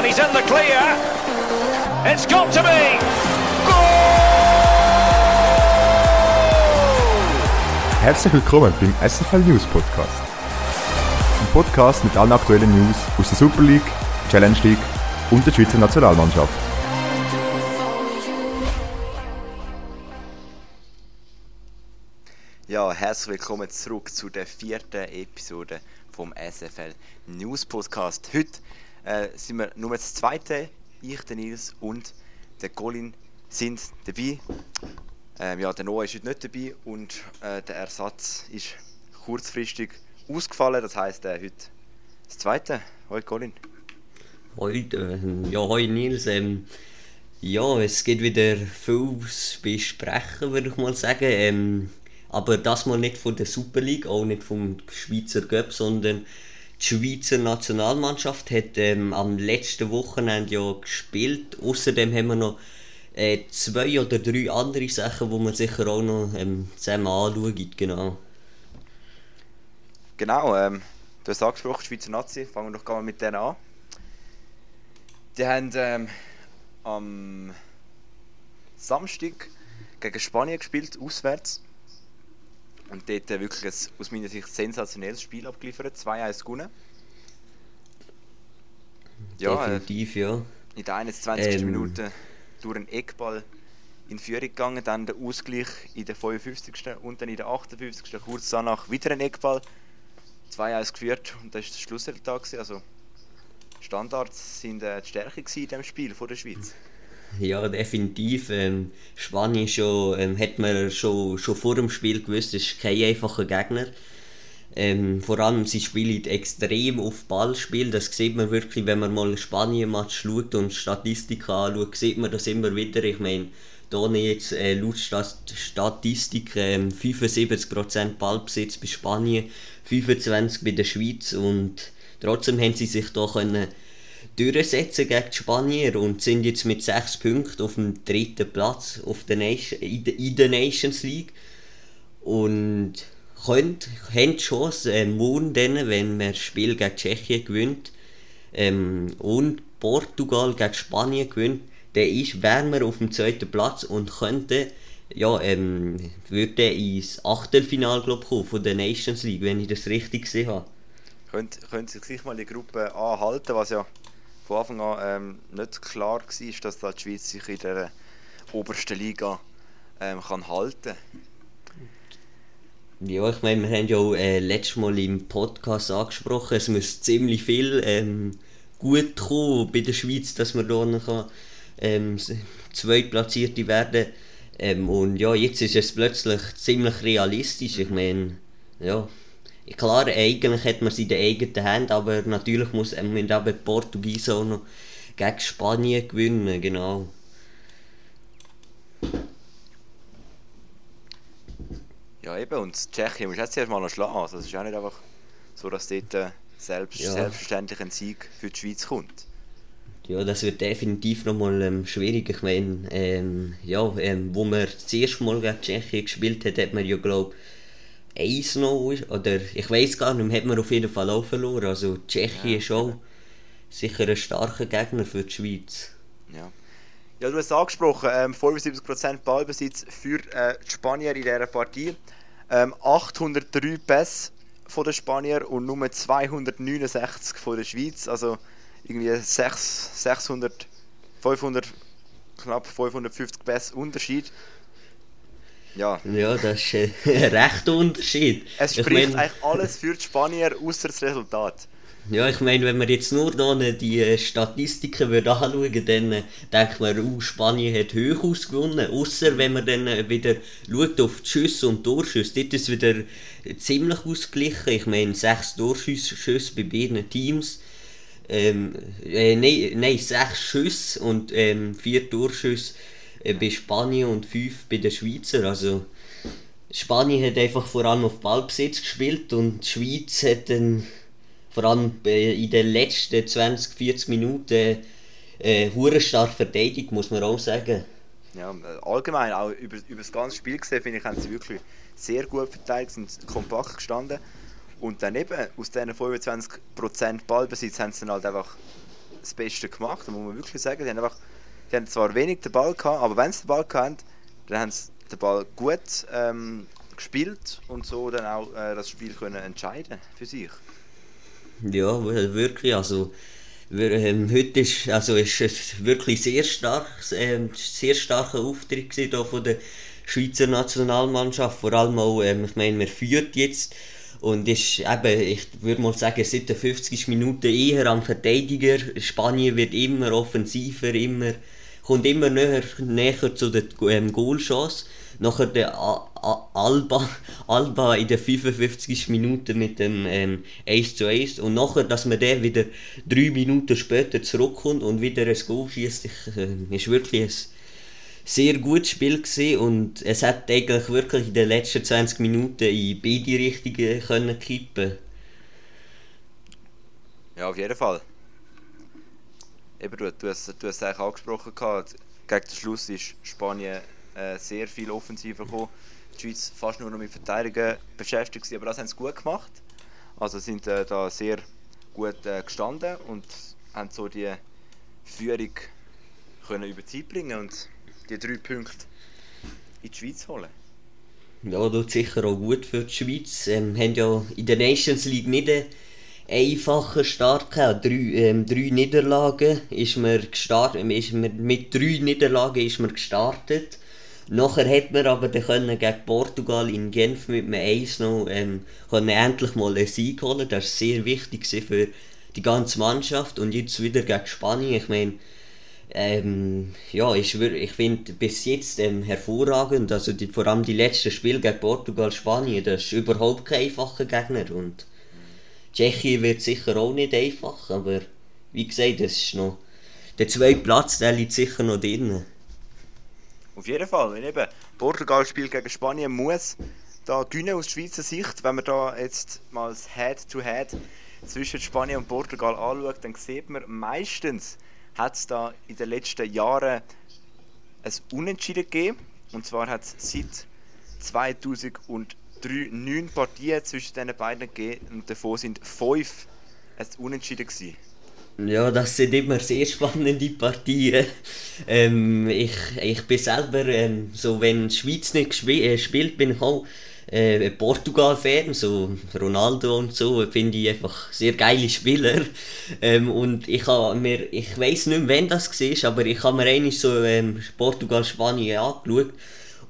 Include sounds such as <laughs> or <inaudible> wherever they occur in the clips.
And he's in the clear. It's got to be. Herzlich willkommen beim SFL News Podcast. Ein Podcast mit allen aktuellen News aus der Super League, Challenge League und der Schweizer Nationalmannschaft. Ja, herzlich willkommen zurück zu der vierten Episode vom SFL News Podcast. Heute äh, sind wir nur das zweite. Ich, der Nils und der Colin sind dabei. Ähm, ja, der Noah ist heute nicht dabei und äh, der Ersatz ist kurzfristig ausgefallen. Das heisst, äh, heute das zweite. Hoi Colin. Heute, äh, ja, hoi Nils. Ähm, ja, es gibt wieder viel zu besprechen, würde ich mal sagen. Ähm, aber das mal nicht von der Super League, auch nicht vom Schweizer Cup, sondern die Schweizer Nationalmannschaft hat ähm, am letzten Wochenende ja gespielt. Außerdem haben wir noch äh, zwei oder drei andere Sachen, die man sicher auch noch ähm, zusammen anschauen. Genau. Genau, ähm, du hast angesprochen, Schweizer Nazi. Fangen wir doch mal mit denen an. Die haben ähm, am Samstag gegen Spanien gespielt, auswärts. Und dort äh, wirklich ein, aus meiner Sicht sensationelles Spiel abgeliefert. 2-1 gewonnen. Ja, äh, Definitiv, ja. in der 21. Ähm. Minute durch einen Eckball in Führung gegangen, dann der Ausgleich in der 55. und dann in der 58. kurz danach wieder ein Eckball. 2-1 geführt und das war das Schlussresultat. Also Standards sind äh, die Stärke in diesem Spiel von der Schweiz. Ja, definitiv. Ähm, Spanien schon, ähm, hat man schon, schon vor dem Spiel gewusst, es ist kein einfacher Gegner. Ähm, vor allem, sie spielen extrem auf Ballspiel. Das sieht man wirklich, wenn man mal Spanien-Match schaut und Statistiken anschaut, sieht man das immer wieder. Ich meine, da jetzt äh, laut Stat Statistik ähm, 75% Ballbesitz bei Spanien, 25% bei der Schweiz und trotzdem haben sie sich da können durchsetzen gegen die Spanier und sind jetzt mit 6 Punkten auf dem dritten Platz auf der Nation, in, der, Nations League und können, haben die Chance, morgen wenn man das Spiel gegen Tschechien gewinnt ähm, und Portugal gegen Spanien gewinnt, dann ist, wären wir auf dem zweiten Platz und könnte ja, ähm, würde ins Achtelfinale glaub, kommen von der Nations League, wenn ich das richtig gesehen habe. Könnt, können Sie sich mal die Gruppe A halten, was ja von Anfang an ähm, nicht klar war, dass da die Schweiz sich in der obersten Liga ähm, kann halten Ja, ich meine, wir haben ja auch, äh, letztes Mal im Podcast angesprochen, es muss ziemlich viel ähm, gut kommen bei der Schweiz, dass man da noch ähm, Zweitplatzierte werden. Ähm, Und ja, jetzt ist es plötzlich ziemlich realistisch. Ich meine, ja, klar, eigentlich hat man sie in den eigenen Händen, aber natürlich muss eben die Portugiesen auch noch gegen Spanien gewinnen, genau. Ja, eben, und Tschechien muss jetzt erst mal noch schlagen. Also, es ist auch nicht einfach so, dass dort äh, selbst, Ja. selbstverständlich ein Sieg für die Schweiz kommt. Ja, das wird definitiv nochmal ähm, schwierig. Ich meine, ähm, ja, ähm, wo man das erste Mal gegen Tschechien gespielt hat, hat man ja, glaube ich, 1 noch, oder ich weiß gar nicht, hat man auf jeden Fall auch verloren. Also Tschechien Ja. ist auch sicher ein starker Gegner für die Schweiz. Ja. Ja, du hast es angesprochen, ähm, 75% Ballbesitz für äh, die Spanier in dieser Partie. Ähm, 803 Pässe von den Spanier und nur 269 von der Schweiz. Also irgendwie 6, 600, 500, knapp 550 Pässe Unterschied. Ja, Ja, das ist äh, <laughs> ein rechter Unterschied. es Ich spricht mein- eigentlich alles für die Spanier, außer das Resultat. Ja, ich meine, wenn man jetzt nur noch die äh, Statistiken würde anschauen dann äh, denkt man, uh, Spanien hat hoch ausgewonnen. Außer wenn man dann äh, wieder schaut auf die Schüsse und Torschüsse, dort ist es wieder äh, ziemlich ausgeglichen. Ich meine, sechs Torschüsse Schüsse bei beiden Teams. Ähm, äh, nein, nein, sechs Schüsse und ähm, vier Torschüsse äh, bei Spanien und fünf bei den Schweizer. Also Spanien hat einfach vor allem auf Ballbesitz gespielt und die Schweiz hat dann vor allem äh, in den letzten 20, 40 Minuten äh, hure stark verteidigt, muss man auch sagen. Ja, äh, allgemein, auch über, über das ganze Spiel gesehen, finde ich, haben sie wirklich sehr gut verteidigt, sind kompakt gestanden. Und dann eben, aus diesen 25% Ballbesitz haben sie dann halt einfach das Beste gemacht, muss man wirklich sagen. Die haben, einfach, die haben zwar wenig den Ball gehabt, aber wenn sie den Ball hatten, dann haben sie den Ball gut ähm, gespielt und so dann auch äh, das Spiel können entscheiden für sich. Ja, wirklich. Also, ähm, heute ist, also ist es wirklich sehr stark, ähm, sehr starker Auftritt hier von der Schweizer Nationalmannschaft. Vor allem auch, ähm, ich meine, man führt jetzt und ist eben, ich würde mal sagen, seit den 50 Minuten eher am Verteidiger. Spanien wird immer offensiver, immer, kommt immer näher, näher zu der ähm, Goalchance. Nachher der Alba, <laughs> Alba in den 55 Minuten mit dem ähm, 1 zu 1 und nachher, dass man der wieder drei Minuten später zurückkommt und wieder ein Goal schießt, äh, ist wirklich ein sehr gutes Spiel gewesen und es hat eigentlich wirklich in den letzten 20 Minuten in beide Richtungen kippen. Ja, auf jeden Fall. Eben, du, du, hast, du hast es eigentlich angesprochen, gehabt. gegen den Schluss ist Spanien äh, sehr viel offensiver gekommen. Die Schweiz fast nur noch mit Verteidigen beschäftigt aber das haben sie gut gemacht. Also sind äh, da sehr gut äh, gestanden und haben so die Führung können über Zeit bringen und die drei Punkte in die Schweiz holen. Ja, tut sicher auch gut für die Schweiz. Ähm, haben ja in der Nations League nicht einen einfachen Start. Drei, ähm, drei Niederlagen ist man gestartet, ist man, mit drei Niederlagen ist man gestartet. Nachher hat man aber können gegen Portugal in Genf mit einem 1 noch ähm, endlich mal einen Sieg holen. Das war sehr wichtig für die ganze Mannschaft. Und jetzt wieder gegen Spanien. Ich meine, ähm, ja, ich, ich finde bis jetzt ähm, hervorragend. Also die, vor allem die letzten Spiele gegen Portugal, Spanien, das ist überhaupt kein einfacher Gegner. Und Tschechien wird sicher auch nicht einfach, aber wie gesagt, das ist noch der zweite Platz, der liegt sicher noch drin. Auf jeden Fall. Wenn eben Portugal spielt gegen Spanien, muss da gewinnen aus Schweizer Sicht. Wenn man da jetzt mal das Head-to-Head -Head zwischen Spanien und Portugal anschaut, dann sieht man meistens, hat es da in den letzten Jahren ein Unentschieden gegeben. Und zwar hat es seit 2003 neun Partien zwischen diesen beiden gegeben und davon sind fünf ein Unentschieden gewesen. Ja, das sind immer sehr spannende Partien. <laughs> Ähm, ich, ich bin selber, ähm, so wenn die Schweiz nicht gesp äh, spielt, bin ich auch äh, Portugal-Fan, so Ronaldo und so, finde ich einfach sehr geile Spieler. <laughs> Ähm, und ich, mir, ich weiß nicht mehr, wann das war, aber ich habe mir eigentlich so ähm, Portugal-Spanien angeschaut.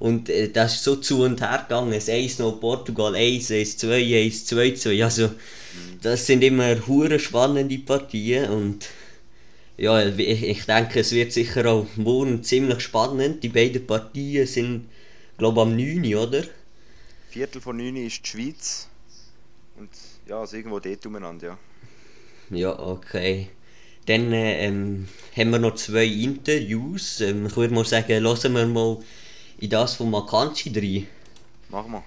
Und äh, das ist so zu und her gegangen. Es 1 noch Portugal 1, 1, 2, 1, 2, 2. Also, das sind immer hure spannende Partien und ja, ich, ich denke, es wird sicher auch morgen ziemlich spannend. Die beiden Partien sind, glaube ich, am 9, oder? Viertel von 9 ist die Schweiz und ja, also irgendwo dort umeinander, ja. Ja, okay. Dann äh, ähm, haben wir noch zwei Interviews. Ähm, ich würde mal sagen, lassen wir mal in das von Makanchi rein. Machen wir.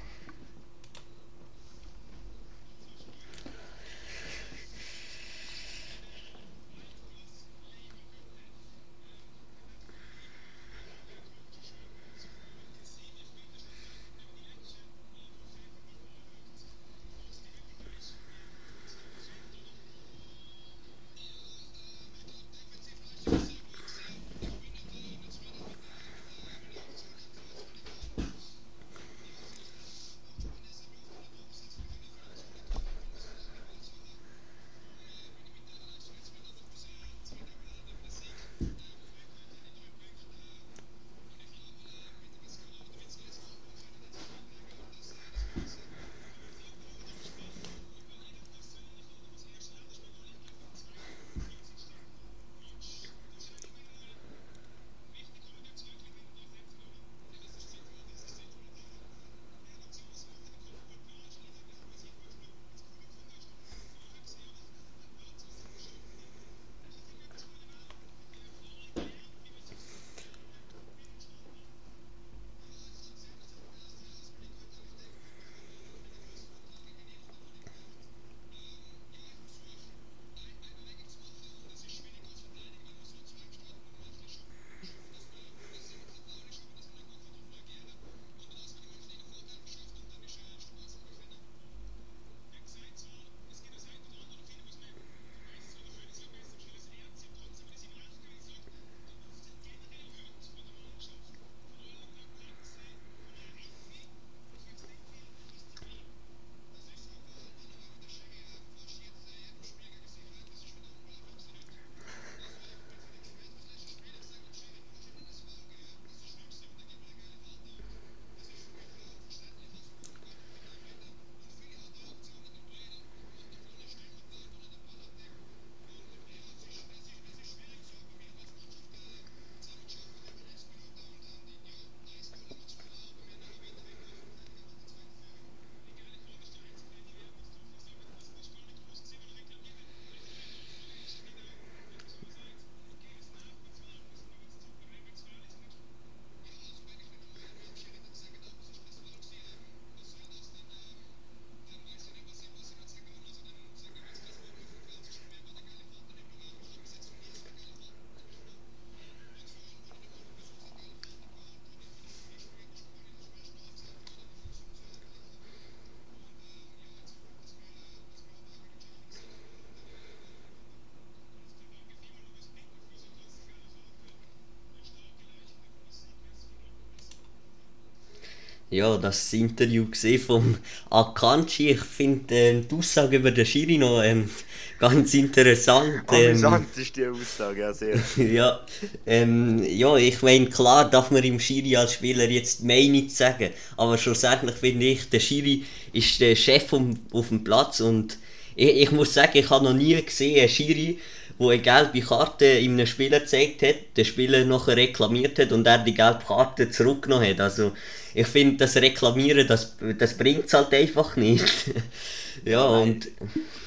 Ja, das Interview gesehen vom Akanji. Ich finde äh, die Aussage über den Schiri noch ähm, <laughs> ganz interessant. Ähm, Amüsant ist die Aussage, ja sehr. <laughs> ja, ähm, ja, ich meine, klar darf man im Schiri als Spieler jetzt mehr nicht sagen, aber schlussendlich finde ich, der Schiri ist der Chef um, auf dem Platz und ich, ich muss sagen, ich habe noch nie gesehen, einen Schiri, wo eine gelbe Karte in einem Spieler gezeigt hat, der Spieler nachher reklamiert hat und er die gelbe Karte zurückgenommen hat. Also ich finde, das Reklamieren, das, das bringt es halt einfach nicht. <laughs> ja, Nein, und...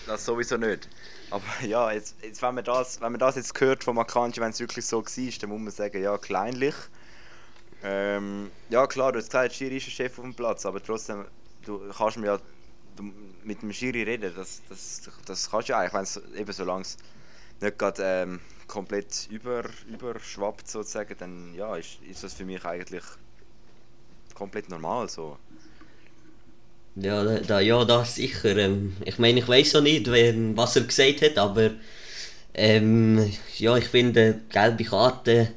Das sowieso nicht. Aber <laughs> ja, jetzt, jetzt, wenn, man das, wenn man das jetzt hört von Akanji, wenn es wirklich so war, dann muss man sagen, ja, kleinlich. Ähm, ja klar, du hast gesagt, Schiri ist ein Chef auf dem Platz, aber trotzdem, du kannst mir ja mit dem Schiri reden, das, das, das kannst du ja eigentlich, wenn es eben so lange nicht gerade ähm, komplett über, überschwappt sozusagen, dann ja, ist, ist das für mich eigentlich komplett normal so. Ja, da, ja, das sicher. Ähm, ich meine, ich weiß auch nicht, wen, was er gesagt hat, aber ähm, ja, ich finde, gelbe Karte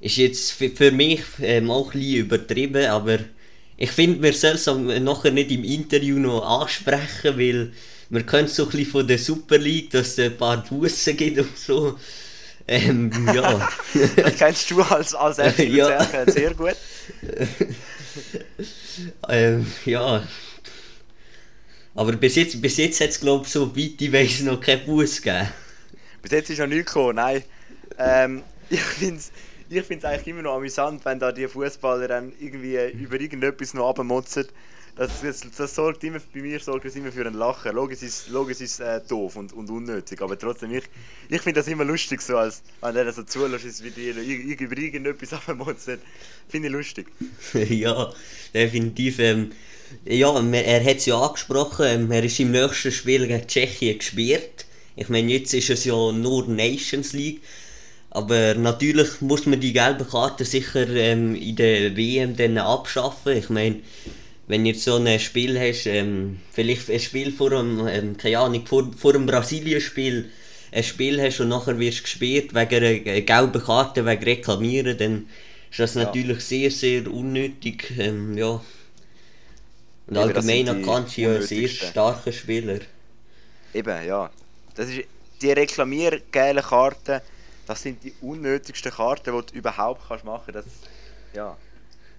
ist jetzt für, für mich ähm, auch ein bisschen übertrieben, aber ich finde, wir sollen es nachher nicht im Interview noch ansprechen, weil wir können so ein bisschen von der Super League, dass es ein paar Bussen gibt und so. Ähm, ja. <laughs> das kennst du als, als ja. sehr gut. <laughs> ähm, ja. Aber bis jetzt, bis jetzt hat es, glaube ich, so weit ich weiss, noch keinen Bus gegeben. Bis jetzt ist noch nichts gekommen, nein. Ähm, ich finde es ich find's eigentlich immer noch amüsant, wenn da die Fußballer dann irgendwie über irgendetwas noch abmotzen das, das, das, sorgt immer, bei mir sorgt das immer für ein Lachen. Logisch ist logisch ist äh, doof und, und unnötig, aber trotzdem, ich, ich finde das immer lustig, so als wenn er so zulässt, ist, wie die über irgendetwas <laughs> abmotzen. Finde ich lustig. <laughs> ja, definitiv. Ähm, ja, er hat es ja angesprochen, ähm, er ist im nächsten Spiel gegen Tschechien gesperrt. Ich meine, jetzt ist es ja nur Nations League. Aber natürlich muss man die gelbe Karte sicher ähm, in der WM dann abschaffen. Ich meine, wenn ihr so ein Spiel hast, ähm, vielleicht ein Spiel vor einem, ähm, keine Ahnung, vor, vor einem Brasilien-Spiel, ein Spiel hast und nachher wirst du gesperrt wegen einer gelben Karte, wegen Reklamieren, dann ist das ja. natürlich sehr, sehr unnötig. Ähm, ja. Und allgemein kannst du ja ein sehr starker Spieler. Eben, ja. Das ist, die Reklamiergelben Karten, das sind die unnötigsten Karten, die du überhaupt kannst machen kannst. Ja.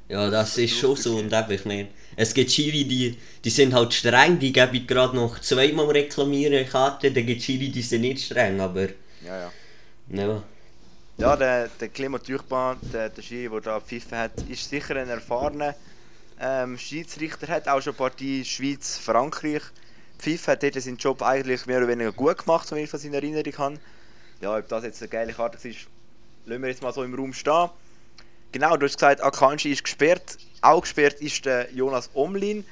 Ja, das ist schon so. Und eben, ich meine, es gibt Schiri, die, die sind halt streng, die geben gerade noch zweimal reklamieren Karte, dann gibt Schiri, die sind nicht streng, aber... Ja, ja. Ja, ja der, der Clement Turban, der, der Schiri, der da pfiffen hat, ist sicher ein erfahrener ähm, Schiedsrichter, hat auch schon Partie Schweiz-Frankreich pfiffen, hat dort seinen Job eigentlich mehr oder weniger gut gemacht, so wie ich das in Erinnerung habe. Ja, ob das jetzt eine geile Karte ist, lassen wir jetzt mal so im Raum stehen. Genau, du hast gesagt, Akanji ist gesperrt. Auch gesperrt ist der Jonas Omlin,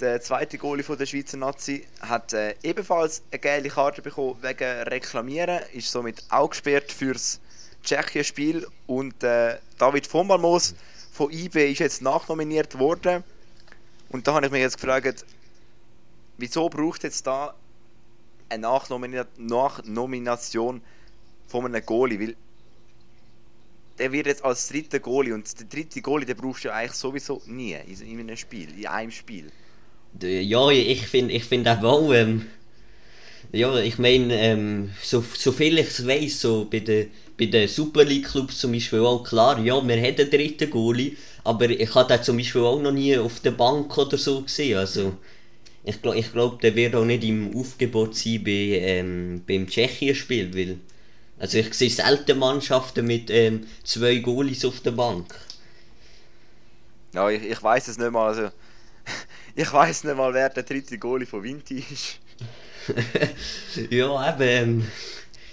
der zweite Goalie von der Schweizer Nazi, hat äh, ebenfalls eine geile Karte bekommen wegen Reklamieren, ist somit auch gesperrt fürs Tschechien-Spiel. Und äh, David von Malmos von IB ist jetzt nachnominiert worden. Und da habe ich mich jetzt gefragt, wieso braucht jetzt da eine Nachnomination von einem Goalie, weil der wird jetzt als dritter Goalie und der dritte Goalie, den brauchst du ja eigentlich sowieso nie in einem Spiel, in einem Spiel. Ja, ich finde ich find auch, ähm, ja, ich meine, ähm, so, so viel ich es weiß, so bei den bei den Super League Clubs zum Beispiel auch klar, ja, wir haben einen dritten Goalie, aber ich habe den zum Beispiel auch noch nie auf der Bank oder so gesehen, also ich glaube, ich glaub, der wird auch nicht im Aufgebot sein bei, ähm, beim Tschechien-Spiel, weil also ich sehe selten Mannschaften mit ähm, zwei Goalies auf der Bank. Ja, ich, ich weiß es nicht mal. Also, <laughs> ich weiß nicht mal, wer der dritte Goalie von Vinti ist. <laughs> ja, eben. Ähm,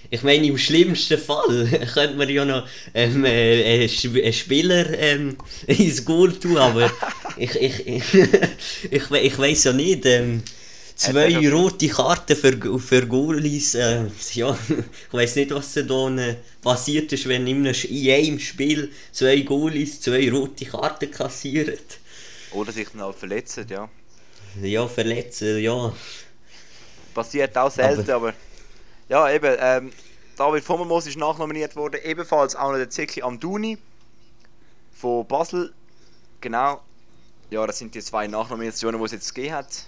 ich meine, im schlimmsten Fall <laughs> könnte man ja noch ähm, äh, einen Spieler ähm, ins Goal tun, aber ich, ich, ich, ich, ich weiß ja nicht. Ähm, zwei rote Karten für, für Goalies. Äh, ja, <laughs> ich weiß nicht, was da äh, passiert ist, wenn in einem Spiel zwei Goalies zwei rote Karten kassieren. Oder sich dann auch verletzen, ja. Ja, verletzen, ja. Passiert auch selten, aber, aber ja, eben. Ähm, David Vommermoos ist nachnominiert worden, ebenfalls auch noch der Zeki Amduni von Basel. Genau. ja, das sind die zwei Nachnominationen, die es jetzt gegeben hat.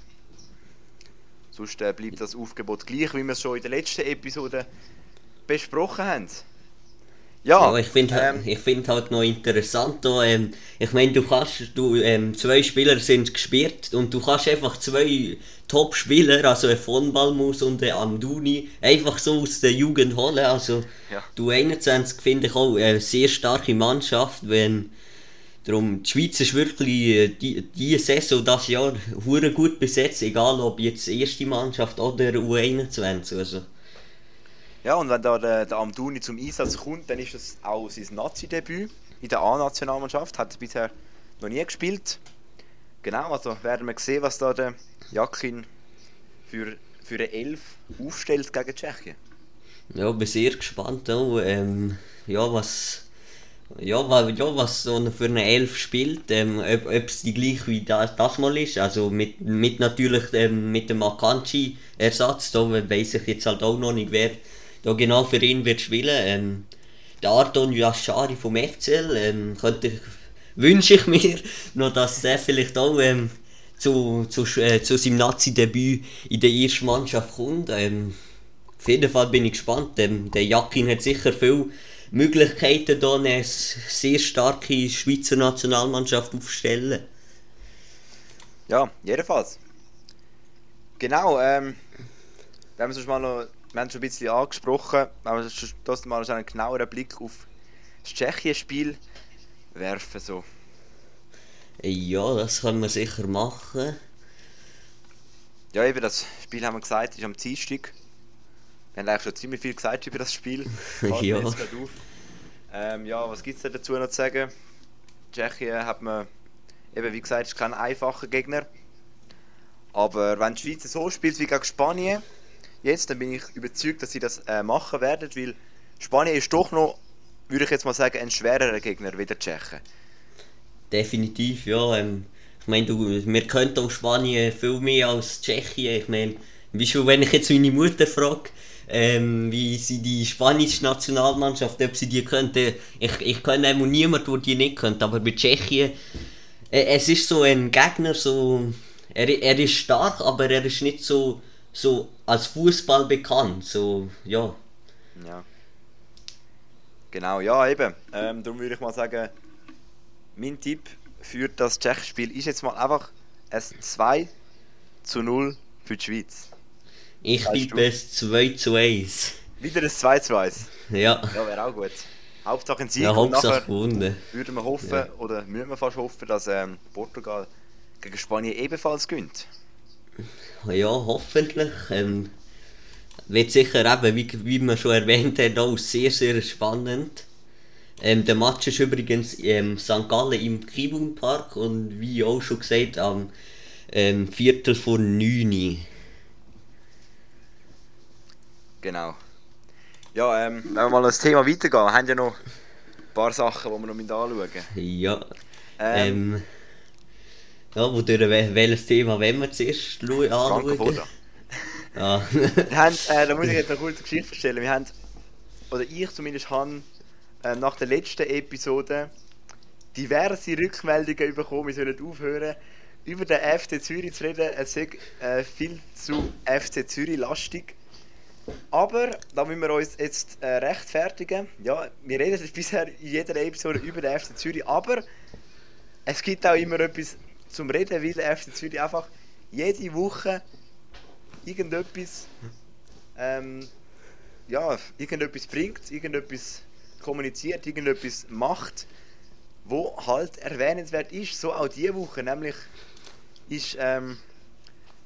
Sonst äh, bleibt das Aufgebot gleich, wie wir es schon in der letzten Episode besprochen haben. Ja, Ja, ich finde ähm, ich find halt noch interessant, da, ähm, ich meine, du kannst, du, ähm, zwei Spieler sind gesperrt und du kannst einfach zwei Top-Spieler, also ein von Balmus und ein Amduni, einfach so aus der Jugend holen, also Ja. du 21 finde ich auch eine sehr starke Mannschaft, wenn Darum, die Schweiz ist wirklich äh, die, die Saison, das Jahr, hure gut besetzt, egal ob jetzt erste Mannschaft oder U21. Also. Ja, und wenn da der, der Amduni zum Einsatz kommt, dann ist das auch sein Nazi-Debüt in der A-Nationalmannschaft. Hat er bisher noch nie gespielt. Genau, also werden wir sehen, was da der Jakin für, für eine Elf aufstellt gegen Tschechien. Ja, bin sehr gespannt auch, ähm, ja, was, ja, wa- ja, was so für eine Elf spielt, ähm, ob es die gleich wie das, das mal ist, also mit, mit natürlich ähm, mit dem Akanji-Ersatz, da weiß ich jetzt halt auch noch nicht, wer da genau für ihn wird spielen. Ähm, der Arton Yashari vom FCL, ähm, könnte, ich- wünsche ich mir <laughs> noch, dass er vielleicht auch ähm, zu, zu, äh, zu seinem Nazi-Debüt in der ersten Mannschaft kommt. Ähm, auf jeden Fall bin ich gespannt. Ähm, der Jakin hat sicher viele Möglichkeiten, hier eine sehr starke Schweizer Nationalmannschaft aufzustellen. Ja, jedenfalls. Genau, ähm, wir haben, sonst mal noch, wir haben schon ein bisschen angesprochen, aber wir schon- trotzdem mal einen genaueren Blick auf das Tschechien-Spiel werfen. So. Äh, Ja, das kann man sicher machen. Ja, eben, das Spiel haben wir gesagt, ist am Dienstag. Wir haben eigentlich schon ziemlich viel gesagt über das Spiel. <laughs> Ja. Ähm, ja, was gibt es dazu noch zu sagen? Tschechien hat man, eben wie gesagt, ist kein einfacher Gegner. Aber wenn die Schweiz so spielt wie gegen Spanien, jetzt, dann bin ich überzeugt, dass sie das äh, machen werden, weil Spanien ist doch noch, würde ich jetzt mal sagen, ein schwererer Gegner wie der Tschechen. Definitiv, ja. Ähm, ich meine, du, wir könnten auch Spanien viel mehr als Tschechien. Ich meine, wie schon, wenn ich jetzt meine Mutter frage, ähm, wie sie die spanische Nationalmannschaft, ob sie die könnte, ich, ich kenne einmal niemand, der die nicht könnte, aber bei Tschechien, äh, es ist so ein Gegner, so, er, er ist stark, aber er ist nicht so, so als Fußball bekannt, so, ja. Ja. Genau, ja eben. Ähm, darum würde ich mal sagen, mein Tipp für das Tschechenspiel ist jetzt mal einfach ein 2 zu 0 für die Schweiz. Ich Weißt tippe es 2 zu 1. Wieder ein 2 zu 1. Ja, Ja, wäre auch gut. Hauptsache ein Sieg ja Hauptsache gewonnen. würden wir hoffen, Ja. oder müssen wir fast hoffen, dass ähm, Portugal gegen Spanien ebenfalls gönnt. Ja, hoffentlich. Ähm, wird sicher eben, wie, wie man schon erwähnt hat, auch sehr, sehr spannend. Ähm, der Match ist übrigens im St. Gallen im Kibun Park und wie auch schon gesagt, am ähm, Viertel vor 9. Genau. Ja, ähm, wenn wir mal das Thema weitergehen, wir haben ja noch ein paar Sachen, die wir noch anschauen müssen. Ja. Ähm, Ähm, ja, wodurch, wel- welches Thema wollen wir zuerst anschauen? Ja. <laughs> Wir haben, äh, da muss ich jetzt eine kurze Geschichte erzählen. Wir haben, oder ich zumindest habe, äh, nach der letzten Episode diverse Rückmeldungen bekommen, wir sollen aufhören, über den FC Zürich zu reden. Es ist äh, viel zu FC Zürich lastig. Aber da müssen wir uns jetzt äh, rechtfertigen. Ja, wir reden <laughs> bisher in jeder Episode über den FC Zürich, aber es gibt auch immer etwas zum Reden, weil der FC Zürich einfach jede Woche irgendetwas ähm, ja, irgendetwas bringt, irgendetwas kommuniziert, irgendetwas macht, wo halt erwähnenswert ist. So auch diese Woche, nämlich ist ähm,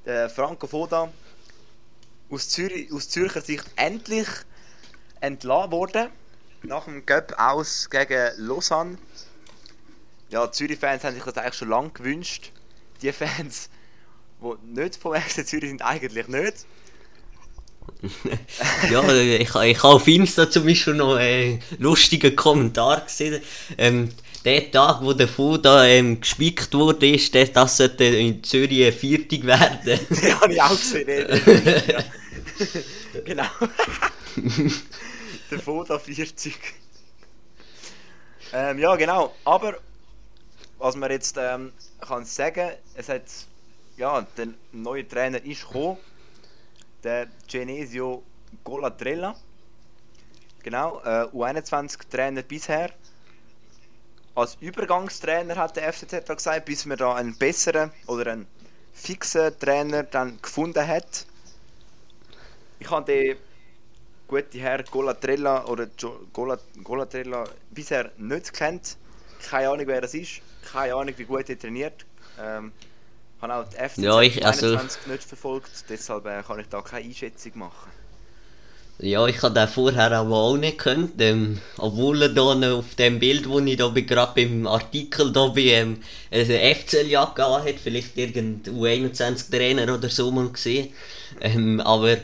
der Franco Foda aus, Zürich, aus Zürcher Sicht endlich entlassen worden. Nach dem Göpp aus gegen Lausanne. Ja, Zürich-Fans haben sich das eigentlich schon lange gewünscht. Die Fans, die nicht vom <laughs> FC Zürich sind, eigentlich nicht. <laughs> ja, ich, ich habe auf Insta zum Beispiel noch einen lustigen Kommentar gesehen. Ähm, der Tag, wo der Foda ähm, gespickt wurde, ist, der, das sollte in Zürich eine Viertig werden. <laughs> Die habe ich auch gesehen. ey. <laughs> Ja. <laughs> genau. Der Foda 40. Ähm, ja, genau. Aber was wir jetzt ähm, kann sagen, es hat, ja, der neue Trainer ist gekommen, der Genesio Golatrella. Genau, äh, U21-Trainer bisher. Als Übergangstrainer hat der FCZ gesagt, bis man da einen besseren oder einen fixen Trainer dann gefunden hat. Ich habe den guten Herr Golatrella oder Golatrella bisher nicht kennt. Keine Ahnung, wer das ist. Keine Ahnung, wie gut er trainiert. Ähm, habe auch die FCZ Ja, ich- also- 21 nicht verfolgt, deshalb äh, kann ich da keine Einschätzung machen. Ja, ich habe den vorher aber auch nicht gekannt, ähm, obwohl er da auf dem Bild, wo ich da bin, gerade beim Artikel da bin, ähm, eine FCL-Jacke hat, vielleicht irgendein U21-Trainer oder so mal gesehen. Ähm, aber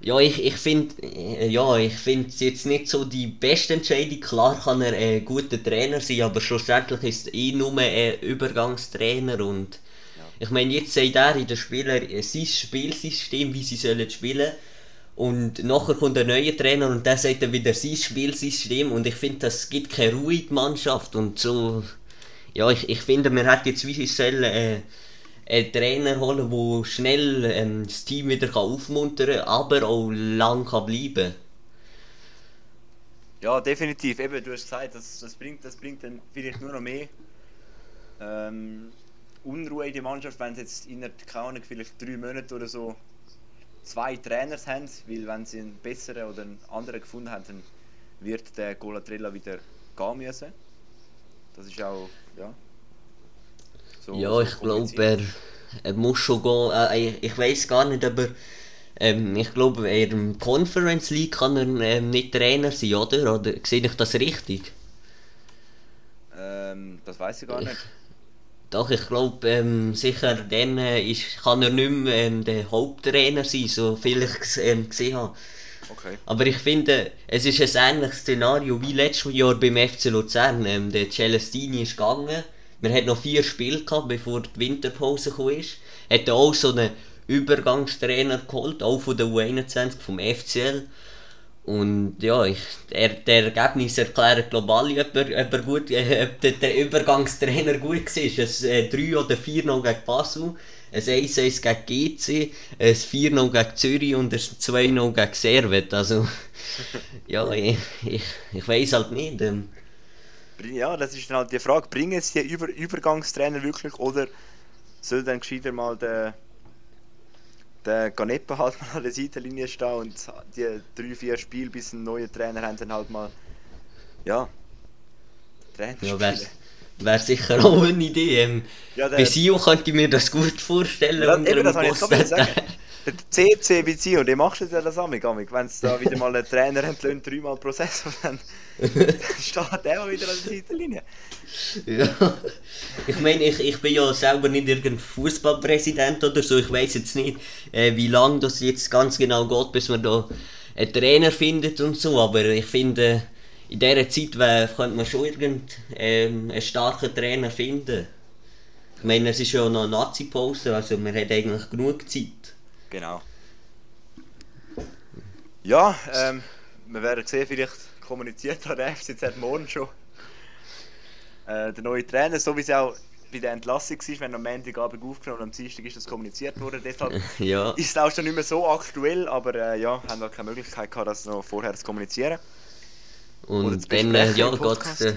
ja, ich, ich finde äh, ja, ich finde es jetzt nicht so die beste Entscheidung. Klar kann er ein guter Trainer sein, aber schlussendlich ist er eh nur ein Übergangstrainer und ich meine, jetzt sagt er in den Spielern äh, sein Spielsystem, wie sie sollen spielen und nachher kommt ein neuer Trainer und der sagt dann wieder sein Spielsystem und ich finde, das gibt keine Ruhe in die Mannschaft und so. Ja, ich, ich finde, man hat jetzt wie sollen äh, einen Trainer holen, der schnell ähm, das Team wieder kann aufmuntern kann, aber auch lang kann bleiben Ja, definitiv. Eben, du hast gesagt, das, das, bringt, das bringt dann vielleicht nur noch mehr ähm, Unruhe in die Mannschaft, wenn sie jetzt innerhalb, keine Ahnung, vielleicht drei Monate oder so zwei Trainers haben, weil wenn sie einen besseren oder einen anderen gefunden haben, dann wird der Golatrella wieder gehen müssen. Das ist auch, ja. So, Ja, so ich glaube, er, er muss schon gehen. Äh, ich ich weiß gar nicht, aber ähm, ich glaube, er im Conference League kann er ähm, nicht Trainer sein, oder? Oder sehe ich das richtig? Ähm, das weiß ich gar nicht. Doch, ich glaube, ähm, sicher dann äh, ist, kann er nicht mehr ähm, der Haupttrainer sein, so viel ich gs- ähm, gesehen habe. Okay. Aber ich finde, es ist ein ähnliches Szenario wie letztes Jahr beim FC Luzern. Ähm, der Celestini ist gegangen. Wir hatten noch vier Spiele gehabt, bevor die Winterpause kam. Hat auch so einen Übergangstrainer geholt, auch von der U21 vom FCL. Und ja, ich, er, der Ergebnis erklärt global, ob er, ob er gut, äh, ob der, der Übergangstrainer gut war. Ein äh, 3 oder 4 noch gegen Basel, ein 1-1 gegen GC, ein 4 noch gegen Zürich und ein 2 noch gegen Servet. Also, <laughs> ja, ich, ich, ich weiß halt nicht. Ähm, Ja, das ist dann halt die Frage, bringen sie die Über Übergangstrainer wirklich oder soll dann gescheiter mal der, der Ganepa halt mal an der Seitenlinie stehen und die drei, vier Spiele bis ein neuer Trainer haben dann halt mal ja Trainer ja, wäre wär sicher <laughs> auch eine Idee. Ähm, Ja, der- bei Sio könnte ich mir das gut vorstellen. Ja, eben, das wollte ich jetzt sagen. Der CC bei Zion, der macht ja das amig, amig. Wenn es da wieder mal einen Trainer <laughs> entlöhnt, dreimal Prozess, dann, dann <laughs> steht der wieder an der Seitenlinie. Ja, ich meine, ich, ich bin ja selber nicht irgendein Fußballpräsident oder so. Ich weiß jetzt nicht, äh, wie lange das jetzt ganz genau geht, bis man da einen Trainer findet und so. Aber ich finde, in dieser Zeit wär, könnte man schon irgendeinen ähm, einen starken Trainer finden. Ich meine, es ist ja noch Nazi-Pause, also man hat eigentlich genug Zeit. Genau. Ja, ähm, wir werden sehen, vielleicht kommuniziert hat der FCZ morgen schon. Äh, der neue Trainer, so wie es auch bei der Entlassung war, wenn am Montagabend aufgenommen und am Dienstag ist das kommuniziert worden. Deshalb <laughs> Ja. ist es auch schon nicht mehr so aktuell, aber äh, ja, haben wir keine Möglichkeit gehabt, das noch vorher zu kommunizieren. Und dann, äh, ja, geht Podcast. äh,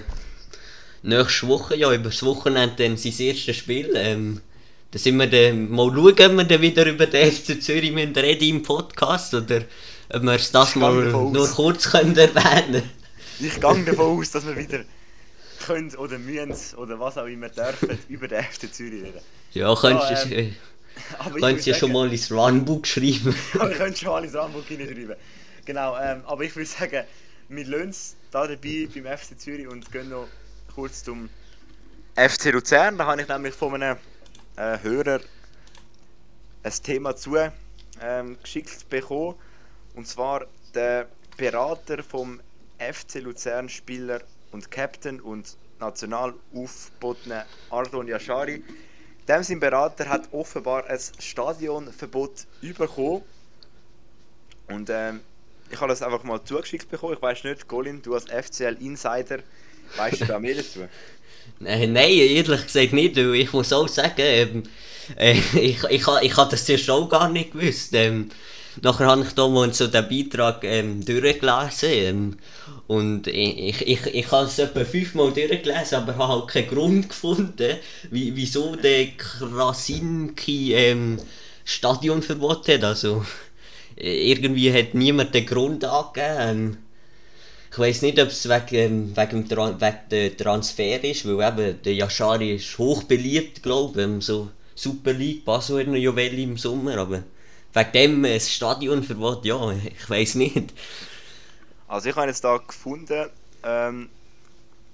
nächste Woche, ja, über das Wochenende dann sein erstes Spiel. Ähm, da sind wir dann, mal schauen, ob wir dann wieder über den <laughs> FC Zürich reden im Podcast oder ob wir es das mal nur kurz können erwähnen Ich gehe <laughs> davon aus, dass wir wieder können oder müssen oder was auch immer dürfen über den FC Zürich reden. Ja, könntest Ja, du ähm, Aber ich könntest ja <laughs> schon mal ins Runbook schreiben. Aber ich könnte schon alles Rambock hineinschreiben. Genau, ähm, aber ich würde sagen, wir lassen es da dabei beim FC Zürich und gehen noch kurz zum FC Luzern. Da habe ich nämlich von einem äh, Hörer ein Thema zu ähm, geschickt bekommen. Und zwar der Berater vom FC Luzern Spieler und Captain und national aufgebotene Ardon Yashari. Dem sein Berater hat offenbar ein Stadionverbot bekommen. Und ähm, ich habe das einfach mal zugeschickt bekommen. Ich weiß nicht, Colin, du als FCL Insider, weißt du da mehr dazu? <laughs> Äh, nein, ehrlich gesagt nicht, ich muss auch sagen, ähm, äh, <laughs> ich, ich, ich habe das zuerst auch gar nicht gewusst. Ähm, nachher habe ich da mal so den Beitrag ähm, durchgelesen ähm, und ich, ich, ich habe es etwa fünfmal durchgelesen, aber habe halt keinen Grund gefunden, wie, wieso der Krasinski ähm, Stadionverbot hat. Also, irgendwie hat niemand den Grund angegeben. Ähm, ich weiß nicht, ob es wegen, wegen, dem wegen dem Transfer ist, weil eben der Yashari ist hoch beliebt, glaube ich. So Super League, Basel hat ja im Sommer, aber wegen dem ein Stadionverbot, ja, ich weiß nicht. Also ich habe jetzt da gefunden, ähm,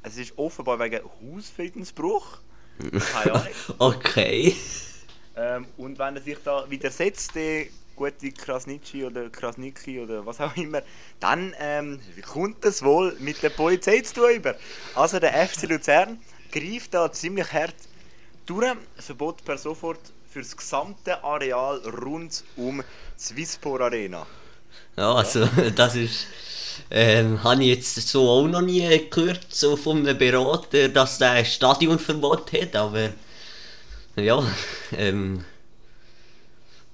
es ist offenbar wegen Hausfriedensbruch. Ahnung. <laughs> okay. Ähm, und wenn er sich da widersetzt, der gute Krasnitschi oder Krasniki oder was auch immer, dann ähm, kommt das wohl mit der Polizei zu tun über. Also der FC Luzern greift da ziemlich hart durch, Verbot per sofort für das gesamte Areal rund um die Swisspor Arena. Ja, also <laughs> das ist ähm, habe ich jetzt so auch noch nie gehört, so von einem Berater, dass der ein Stadionverbot hat, aber ja, <laughs> ähm,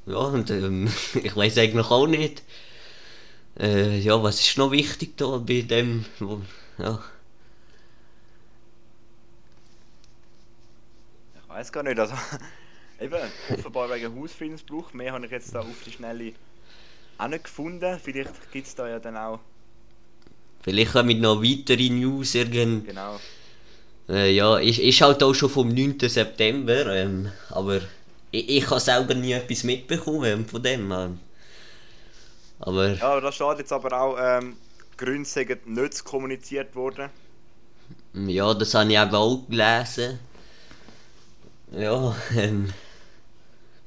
ja, und ähm, <laughs> ich weiß eigentlich auch nicht, äh, ja, was ist noch wichtig da bei dem, wo, ja. Ich weiß gar nicht, also eben, offenbar wegen Hausfriedensbruch, mehr habe ich jetzt da auf die Schnelle auch nicht gefunden, vielleicht gibt es da ja dann auch Vielleicht kommen noch weitere News irgend. Genau. Äh, ja, ist, ist halt auch schon vom 9. September, ähm, aber ich, ich habe selber nie etwas mitbekommen ähm, von dem. Ähm. Aber... Ja, da steht jetzt aber auch, ähm, Gründe sind nicht kommuniziert worden. Ja, das habe ich eben auch gelesen. Ja, <laughs> ähm...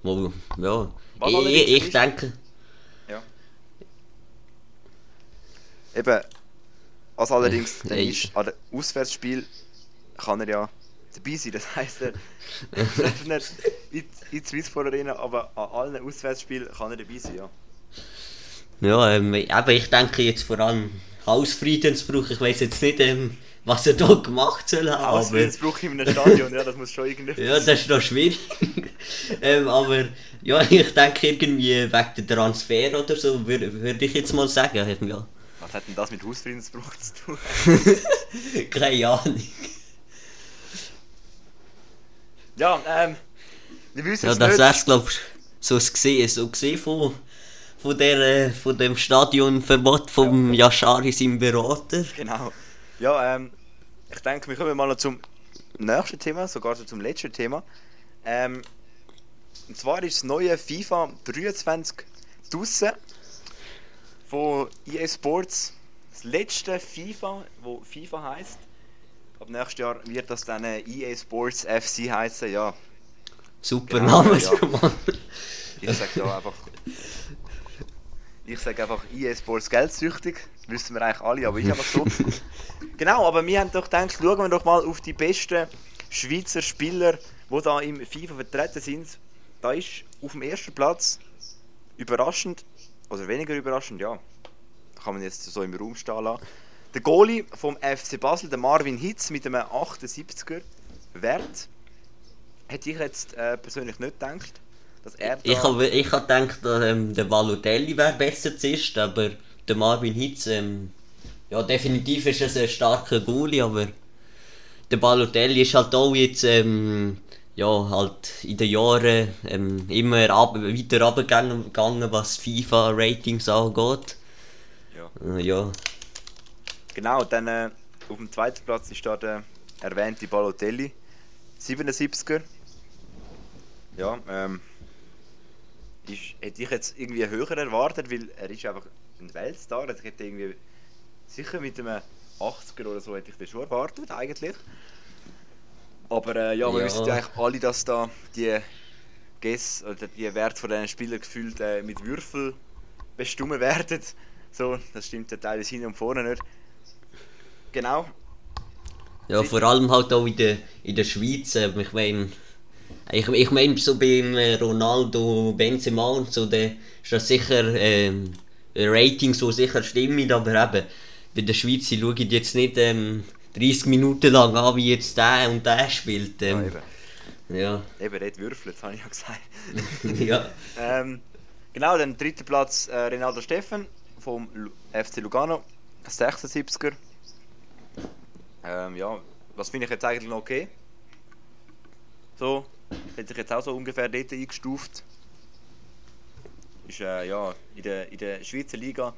Wo, ja. Ich, ich, ich denke... Ja. Eben, was allerdings <laughs> dann ist, an dem Auswärtsspiel kann er ja dabei sein. Das heisst, er <laughs> darf nicht in, die Swissfor Arena, aber an allen Auswärtsspielen kann er dabei sein, ja. Ja, ähm, aber ich denke jetzt vor allem Hausfriedensbruch. Ich weiß jetzt nicht, ähm, was er da gemacht soll haben. Hausfriedensbruch in einem Stadion, ja, das muss schon irgendwie. ja, das ist noch schwierig. <laughs> ähm, aber ja, ich denke irgendwie wegen der Transfer oder so, würde würd ich jetzt mal sagen. Ja. Was hat denn das mit Hausfriedensbruch zu tun? <laughs> Keine Ahnung. Ja, ähm, wir wissen ja, es das wär's, glaub ich, so gesehen, so gesehen von, von, der, äh, von dem Stadionverbot vom ja. Yashari, seinem Berater. Genau. Ja, ähm, ich denke, wir kommen mal noch zum nächsten Thema, sogar zum letzten Thema. Ähm, und zwar ist das neue FIFA 23 draussen von EA Sports. Das letzte FIFA, wo FIFA heißt. Ab nächstes Jahr wird das dann EA Sports FC heißen, ja. Super genau, Name, ja. Ich sag da einfach. Ich sage einfach EA Sports geldsüchtig. Wissen wir eigentlich alle, aber ich einfach so. <laughs> genau, aber wir haben doch gedacht, schauen wir doch mal auf die besten Schweizer Spieler, die da im FIFA vertreten sind. Da ist auf dem ersten Platz überraschend oder weniger überraschend, ja, kann man jetzt so im Raum stehen lassen. Der Goalie vom FC Basel, der Marvin Hitz, mit einem 78er Wert, hätte ich jetzt äh, persönlich nicht gedacht, dass er Ich habe ich hab gedacht, ähm, der Valutelli wäre besser zuerst, aber der Marvin Hitz, ähm, ja definitiv ist er ein starker Goalie, aber der Balotelli ist halt auch jetzt ähm, ja, halt in den Jahren ähm, immer ab, weiter runtergegangen, was FIFA-Ratings angeht. Ja. Äh, ja. Genau, dann äh, auf dem zweiten Platz ist da der erwähnte Balotelli, 77er. Ja, ähm, ist, hätte ich jetzt irgendwie höher erwartet, weil er ist einfach ein Weltstar. Ich hätte irgendwie sicher mit einem 80er oder so hätte ich das schon erwartet eigentlich. Aber äh, ja, wir ja. wissen ja eigentlich alle, dass da die Guess oder die Werte von diesen Spielern gefühlt äh, mit Würfel bestimmt werden. So, das stimmt ja teilweise hin und vorne nicht. Genau. Ja, vor allem halt auch in der, in der Schweiz. Äh, ich meine, ich, ich meine so beim äh, Ronaldo, Benzema und so, da ist das sicher ähm, Ratings, die sicher stimmen, aber eben bei der Schweiz schaue ich jetzt nicht ähm, 30 Minuten lang an, wie jetzt der und der spielt. Ja, Ähm, eben. ja, Eben, dort würfelt, <laughs> habe ich ja gesagt. ja. ähm, genau, dann dritter Platz äh, Ronaldo Steffen vom FC Lugano, 76er. Ähm, ja, was finde ich jetzt eigentlich noch okay? So, hätte ich jetzt auch so ungefähr dort eingestuft. Ist äh, ja, in der, in der Schweizer Liga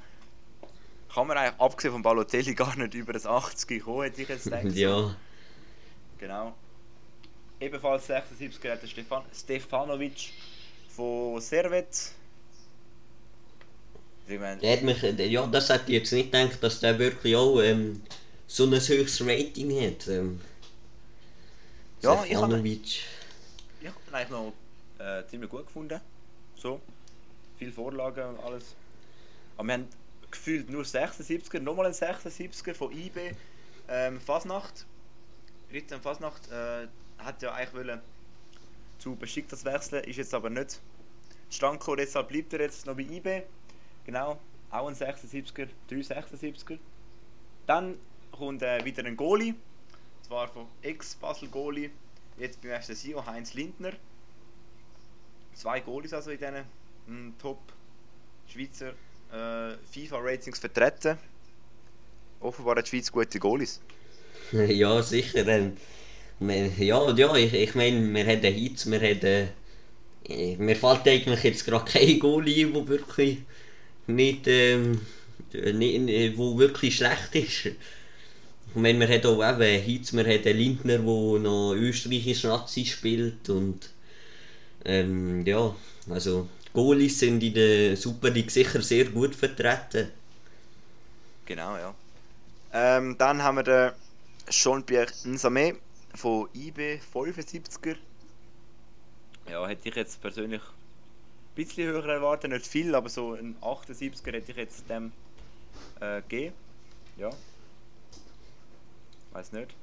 kann man eigentlich, abgesehen von Balotelli, <laughs> gar nicht über das 80 kommen, hätte ich jetzt <laughs> gedacht. ja. Genau. Ebenfalls 76 hat der Stefan Stefanovic von Servet. Ich meine, Der hat mich, ja, das hätte ich jetzt nicht gedacht, dass der wirklich auch ähm, so ein höchstes Rating hat. Ähm, Ja, Stefanovic. ich habe ihn eigentlich noch äh, ziemlich gut gefunden. So. Viel Vorlagen und alles. Aber wir haben gefühlt nur 76er, nochmal ein 76er von IB. Ähm, Fasnacht. Ritter Fasnacht äh, hat ja eigentlich wollen zu Besiktas wechseln, ist jetzt aber nicht gekommen, deshalb bleibt er jetzt noch bei IB. Genau, auch ein 76er, drei 76er. Dann kommt äh, wieder ein Goalie, zwar von Ex-Basel-Goalie, jetzt beim FC Sion, Heinz Lindner. Zwei Goalies also in diesen mm, Top-Schweizer äh, FIFA-Ratings vertreten. Offenbar hat die Schweiz gute Goalies. <laughs> Ja, sicher. Ähm, wir- ja, ja, ich, ich meine, wir haben Hitz, wir haben. Äh, mir fällt eigentlich jetzt gerade kein Goalie, ein, der wirklich nicht, ähm, nicht, wo wirklich schlecht ist. Ich meine, wir haben auch eben Hitz, wir haben Lindner, der noch österreichisch Nazi spielt und ähm, ja, also Goalies sind in der Super League sicher sehr gut vertreten. Genau, ja. Ähm, dann haben wir den Jean-Pierre Nsame von IB 75er. Ja, hätte ich jetzt persönlich ein bisschen höher erwartet, nicht viel, aber so ein 78er hätte ich jetzt dem äh, gegeben. Ja. Weiß nicht.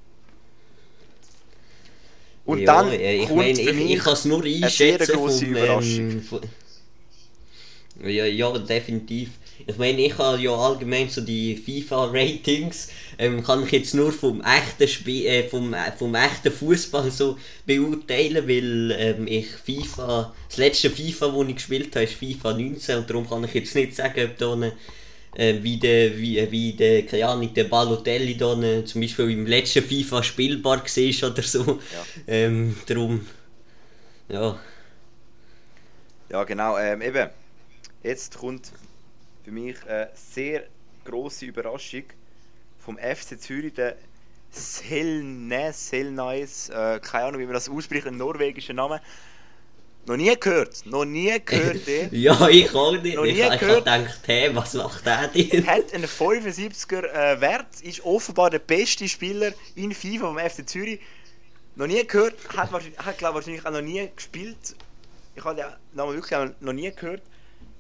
Und ja, dann äh, ich meine, für ich, mich ich kann es nur eine sehr einschätzen grosse vom, Überraschung. ähm, ja, ja, definitiv. Ich meine, ich habe ja allgemein so die FIFA-Ratings, ähm, kann ich jetzt nur vom echten Spiel, äh, vom, äh, vom echten Fußball so beurteilen, weil ähm, ich FIFA, das letzte FIFA, das ich gespielt habe, ist FIFA 19 und darum kann ich jetzt nicht sagen, ob da eine, äh, wie der, wie, wie der, keine Ahnung, der Balotelli da eine, zum Beispiel im letzten FIFA spielbar war oder so. Ja. Ähm, darum, ja. Ja, genau. Ähm, eben, jetzt kommt für mich eine sehr große Überraschung vom FC Zürich, der Selnes, Selnais, äh, keine Ahnung, wie man das ausspricht, ein norwegischer Name. Noch nie gehört, noch nie gehört. der. <laughs> Ja, ich auch nicht. Noch nie ich habe gehört. gedacht, hey, was macht der denn? hat einen 75er äh, Wert, ist offenbar der beste Spieler in FIFA vom FC Zürich. Noch nie gehört, hat, wahrscheinlich- hat glaube wahrscheinlich auch noch nie gespielt. Ich habe den Namen wirklich noch nie gehört.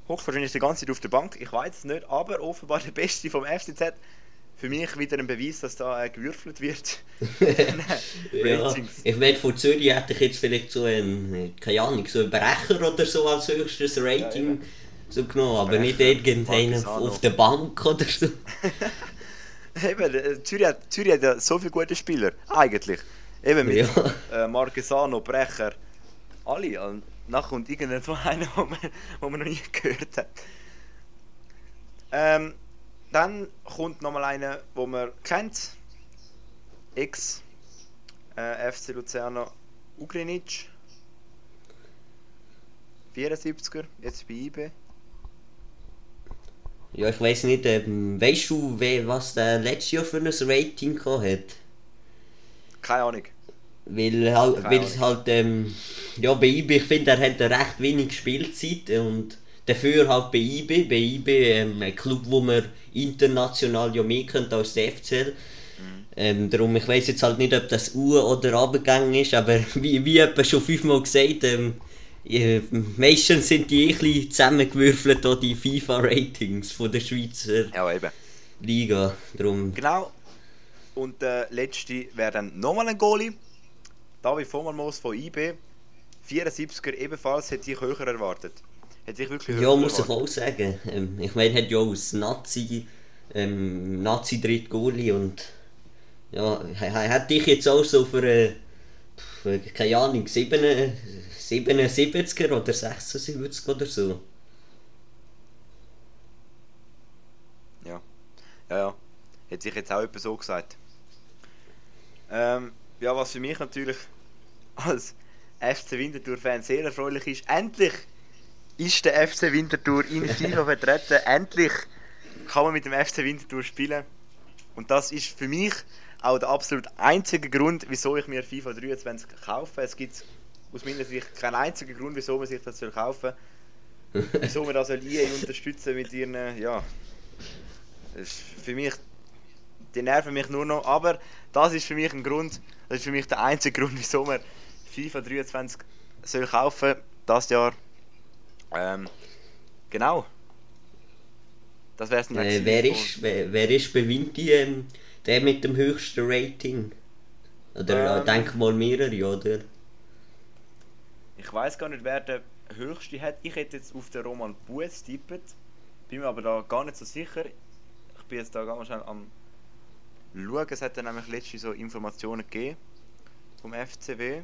Hochwahrscheinlich ist die ganze Zeit auf der Bank, ich weiß es nicht, aber offenbar der beste vom FCZ. Für mich wieder ein Beweis, dass da äh, gewürfelt wird. <laughs> Ja, ich meine, von Zürich hätte ich jetzt vielleicht so ein, keine Ahnung, so einen Brecher oder so als höchstes Rating eben. so genommen, aber nicht Brecher, irgendeinen Marquesano. auf der Bank oder so. <laughs> Eben, äh, Zürich hat, Zürich hat ja so viele gute Spieler, eigentlich. Eben mit Ja. äh, Marquesano, Brecher, alle. Nachher kommt irgendein so <laughs> einer, wo man, wo man noch nie gehört hat. Ähm, dann kommt nochmal einer, wo man kennt. Ex äh, FC Luzerno Ugrinic. 74er, jetzt bei IB. Ja, ich weiß nicht, ähm, weißt du, was der letztes Jahr für ein Rating gehabt hat? Keine Ahnung. Weil, halt, weil es halt, ähm, ja, bei IB, ich finde, er hat recht wenig Spielzeit und dafür halt bei IB, bei IB, ähm, ein Club, wo man international ja mehr könnte als der FCL. Ähm, darum, ich weiß jetzt halt nicht, ob das U oder abgegangen ist, aber <laughs> wie, wie etwa schon fünfmal gesagt, ähm, äh, meistens sind die eh ein bisschen zusammengewürfelt, die FIFA-Ratings von der Schweizer Ja, eben. Liga. Darum, Genau. Und der letzte wäre dann nochmal ein Goalie. David Vogelmoos von IB. 74er ebenfalls hätte ich höher erwartet. Hätte ich wirklich höher Ja, muss ich auch sagen. Ähm, ich meine, hat ja als Nazi, ähm, Nazi dritt Goalie und ja, hätte ich jetzt auch so für, äh, für keine Ahnung, 7, 77er oder 76 oder so. Ja, ja, ja. Hätte ich jetzt auch etwas so gesagt. Ähm, ja, was für mich natürlich als FC Winterthur-Fan sehr erfreulich ist, endlich ist der FC Winterthur in <laughs> FIFA vertreten. Endlich kann man mit dem FC Winterthur spielen. Und das ist für mich auch der absolut einzige Grund, wieso ich mir FIFA 23 kaufe. Es gibt aus meiner Sicht keinen einzigen Grund, wieso man sich das soll kaufen soll. <laughs> wieso man das soll EA unterstützen mit ihren, ja, das ist für mich, die nerven mich nur noch, aber das ist für mich ein Grund, das ist für mich der einzige Grund, <laughs> wieso man FIFA 23 soll kaufen das Jahr. Ähm, genau. Das wär's dann äh, wer, ist, wer, wer ist bei Vinti ähm, der mit dem höchsten Rating? Oder ähm, denk mal mehrere, oder? Ich weiß gar nicht, wer der höchste hat. Ich hätte jetzt auf den Roman Bues tippet. Bin mir aber da gar nicht so sicher. Ich bin jetzt da ganz schnell am schauen. Es hat dann nämlich letzte so Informationen gegeben vom FCW.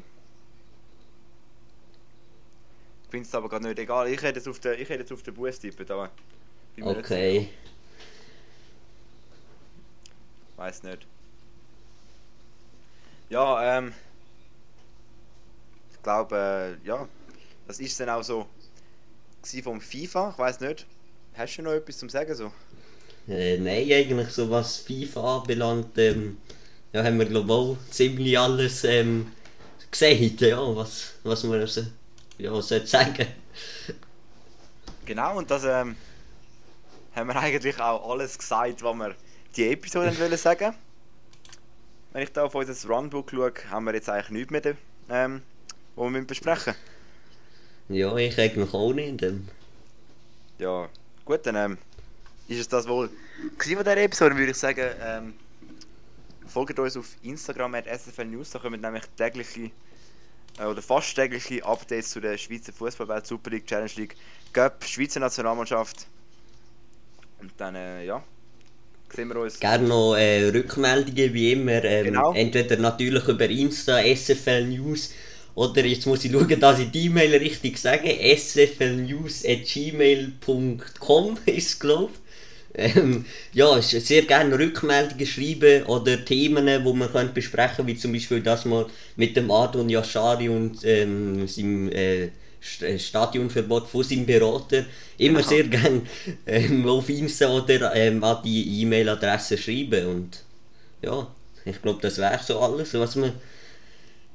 Ich finde es aber gerade nicht egal. Ich hätte jetzt auf den, ich hätte jetzt auf den Bues tippet, aber Okay. Weiß nicht. Ja, ähm. Ich glaube, äh, ja. Das ist dann auch so vom FIFA. Ich weiß nicht. Hast du noch etwas zum Sagen so? Äh, nein, eigentlich so was FIFA anbelangt, ähm, ja, haben wir auch ziemlich alles ähm, gesehen, ja, was, was man also, ja, sagen Genau, und das ähm, haben wir <laughs> eigentlich auch alles gesagt, was wir die Episode wollen sagen. Wenn ich da auf unser Runbook schaue, haben wir jetzt eigentlich nichts mehr, ähm, was wir besprechen Ja, ich eigentlich auch nicht. Ähm. Ja, gut, dann ähm, ist es das wohl gewesen von dieser Episode, würde ich sagen. Ähm, folgt uns auf Instagram at SFL News, da kommen nämlich tägliche äh, oder fast tägliche Updates zu der Schweizer Fußballwelt, Super League, Challenge League, Cup, Schweizer Nationalmannschaft und dann, äh, ja, sehen wir uns. Gerne noch äh, Rückmeldungen, wie immer. Ähm, genau. Entweder natürlich über Insta, SFL News. Oder jetzt muss ich schauen, dass ich die E-Mail richtig sage. sflnews.gmail.com ist glaube ähm, ja, sehr gerne Rückmeldungen schreiben oder Themen, die man besprechen könnte, wie zum Beispiel das mal mit dem Adon Yashari und ähm, seinem äh, äh, Stadionverbot von seinem Berater immer genau. sehr gerne ähm, auf Insta oder ähm, an die E-Mail-Adresse schreiben. Und ja, ich glaube, das wäre so alles, was wir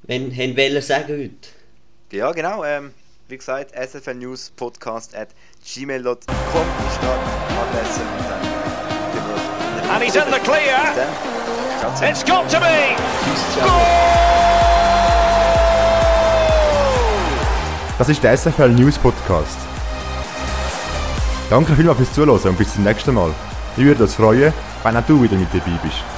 wenn, haben wollen sagen heute. Ja, genau. Ähm, wie gesagt, sfnewspodcast at gmail.com ist die Adresse. And he's in the clear. It's got to be. Das ist der SFL News Podcast. Danke vielmals fürs Zuhören und bis zum nächsten Mal. Ich würde uns freuen, wenn auch du wieder mit dabei bist.